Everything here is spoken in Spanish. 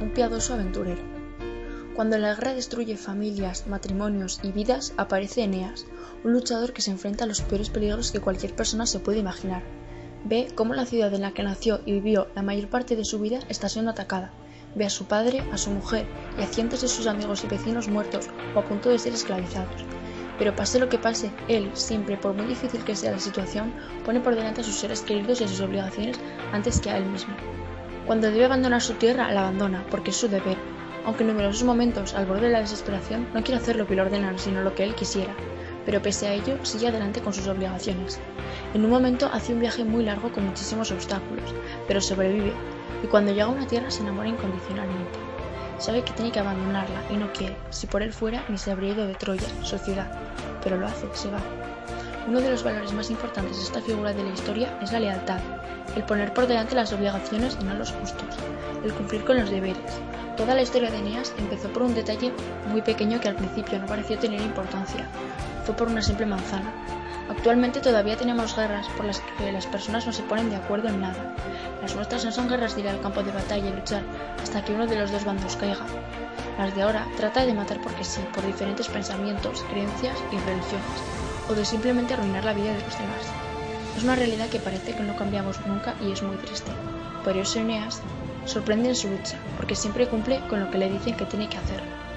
Un piadoso aventurero. Cuando la guerra destruye familias, matrimonios y vidas, aparece Eneas, un luchador que se enfrenta a los peores peligros que cualquier persona se puede imaginar. Ve cómo la ciudad en la que nació y vivió la mayor parte de su vida está siendo atacada. Ve a su padre, a su mujer y a cientos de sus amigos y vecinos muertos o a punto de ser esclavizados. Pero pase lo que pase, él, siempre, por muy difícil que sea la situación, pone por delante a sus seres queridos y a sus obligaciones antes que a él mismo. Cuando debe abandonar su tierra, la abandona, porque es su deber, aunque en numerosos momentos, al borde de la desesperación, no quiere hacer lo que le ordenan, sino lo que él quisiera, pero pese a ello, sigue adelante con sus obligaciones. En un momento hace un viaje muy largo con muchísimos obstáculos, pero sobrevive, y cuando llega a una tierra se enamora incondicionalmente. Sabe que tiene que abandonarla y no quiere, si por él fuera ni se habría ido de Troya, su ciudad, pero lo hace, se va. Uno de los valores más importantes de esta figura de la historia es la lealtad, el poner por delante las obligaciones y no los gustos, el cumplir con los deberes. Toda la historia de Eneas empezó por un detalle muy pequeño que al principio no pareció tener importancia. Fue por una simple manzana. Actualmente todavía tenemos guerras por las que las personas no se ponen de acuerdo en nada. Las nuestras no son guerras de ir al campo de batalla y luchar hasta que uno de los dos bandos caiga. Las de ahora trata de matar porque sí, por diferentes pensamientos, creencias y religiones o de simplemente arruinar la vida de los demás. Es una realidad que parece que no cambiamos nunca y es muy triste. Por eso Eneas sorprende en su lucha, porque siempre cumple con lo que le dicen que tiene que hacer.